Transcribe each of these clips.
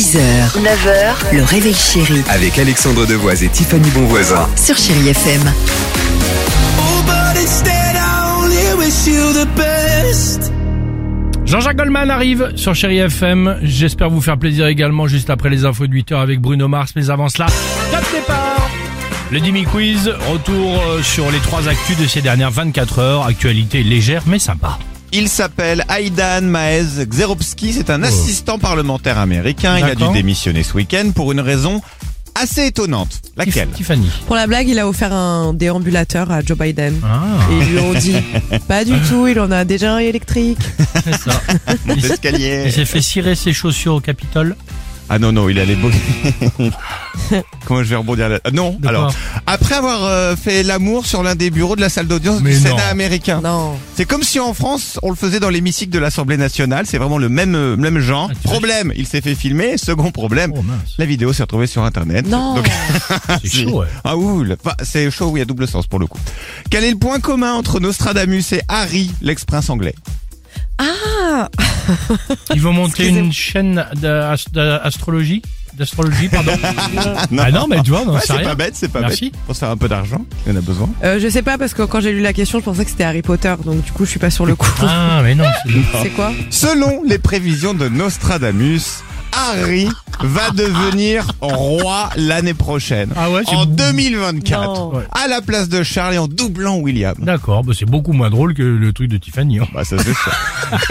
6h, 9h, le réveil chéri Avec Alexandre Devoise et Tiffany Bonvoisin. sur Chérie FM. Oh, but instead I only wish you the best. Jean-Jacques Goldman arrive sur Chéri FM. J'espère vous faire plaisir également juste après les infos de 8h avec Bruno Mars. Mais avant cela, top départ Le Dimi Quiz, retour euh, sur les trois actus de ces dernières 24 heures. Actualité légère mais sympa. Il s'appelle Aidan Maez Xeropski, c'est un assistant parlementaire américain. Il a dû démissionner ce week-end pour une raison assez étonnante. Laquelle? Tiffany. Pour la blague, il a offert un déambulateur à Joe Biden. Ah, Et ils lui ont dit, pas du tout, il en a déjà un électrique. c'est ça. Il s'est fait cirer ses chaussures au Capitole. Ah non, non, il allait beau. Comment je vais rebondir là Ah, Non, alors, après avoir euh, fait l'amour sur l'un des bureaux de la salle d'audience du non. Sénat américain. Non. C'est comme si en France, on le faisait dans l'hémicycle de l'Assemblée nationale. C'est vraiment le même, euh, même genre. Ah, Problème, il s'est fait filmer. Second problème, Oh la vidéo s'est retrouvée sur Internet. Non. Donc, C'est chaud, ouais. Ah oui, le- enfin, c'est chaud, oui, à double sens pour le coup. Quel est le point commun entre Nostradamus et Harry, l'ex-prince anglais? Ah Ils vont monter une chaîne d'as- d'astrologie D'astrologie, pardon. Ah non, mais tu vois, non, Ouais, c'est pas bête, c'est pas Merci. bête. Pour se faire un peu d'argent, il y en a besoin. euh, Je sais pas parce que quand j'ai lu la question, je pensais que c'était Harry Potter, donc du coup je suis pas sur le coup. Ah, mais non. c'est- C'est quoi? Selon les prévisions de Nostradamus, Harry va devenir roi l'année prochaine. Ah ouais, c'est en bon. 2024. Non. Ouais. À la place de Charles et en doublant William. D'accord, bah c'est beaucoup moins drôle que le truc de Tiffany. hein. Bah ça c'est sûr.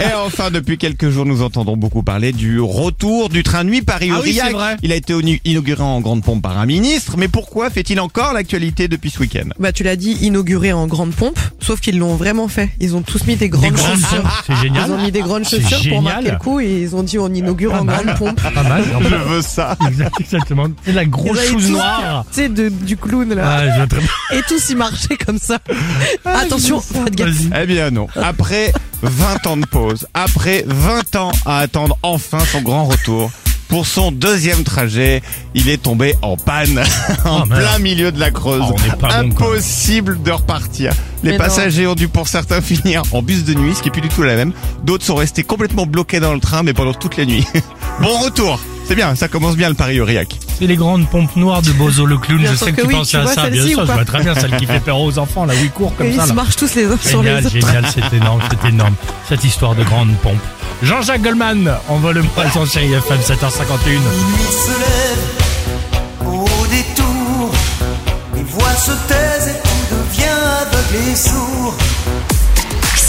Et enfin, depuis quelques jours, nous entendons beaucoup parler du retour du train nuit Ah oui, Paris-Aurillac. c'est vrai. Il a été inauguré en grande pompe par un ministre, mais pourquoi fait-il encore l'actualité depuis ce week-end? Bah tu l'as dit, inauguré en grande pompe, sauf qu'ils l'ont vraiment fait. Ils ont tous mis des grandes Des grandes chaussures. c'est génial. Ils ont mis des grandes chaussures pour marquer le coup et ils ont dit on inaugure Pas en mal. grande pompe. Pas mal. veux ça. Exact- Exactement. C'est la grosse Ils avaient chose tous- noire. Tu sais, de- du clown là. Ah, je vois très bien. Et tous y marchaient comme ça. Attention, faites gaffe. Vas-y. Eh bien non. Après 20 ans de pause, après 20 ans à attendre enfin son grand retour, pour son deuxième trajet, il est tombé en panne en Oh, merde. plein milieu de la Creuse. Oh, on n'est pas bon, quoi. Impossible de repartir. Les Mais non. passagers ont dû pour certains finir en bus de nuit, ce qui est plus du tout la même. D'autres sont restés complètement bloqués dans le train, mais pendant toute la nuit. bon retour. C'est bien, ça commence bien le Paris-Aurillac. C'est les grandes pompes noires de Bozo le clown. Bien je sais que, que tu oui, pensais tu à ça. Bien sûr, je vois très bien celle qui fait peur aux enfants, là, où ils courent comme Et ça. ils se marchent tous les uns sur les Génial, autres. génial, c'est énorme, c'est énorme. Cette histoire de grande pompe. Jean-Jacques Goldman, envoie le poisson chéri FM 7h51. Nuit se lève au détour. Les voix se taisent et tout devient aveugle et sourd.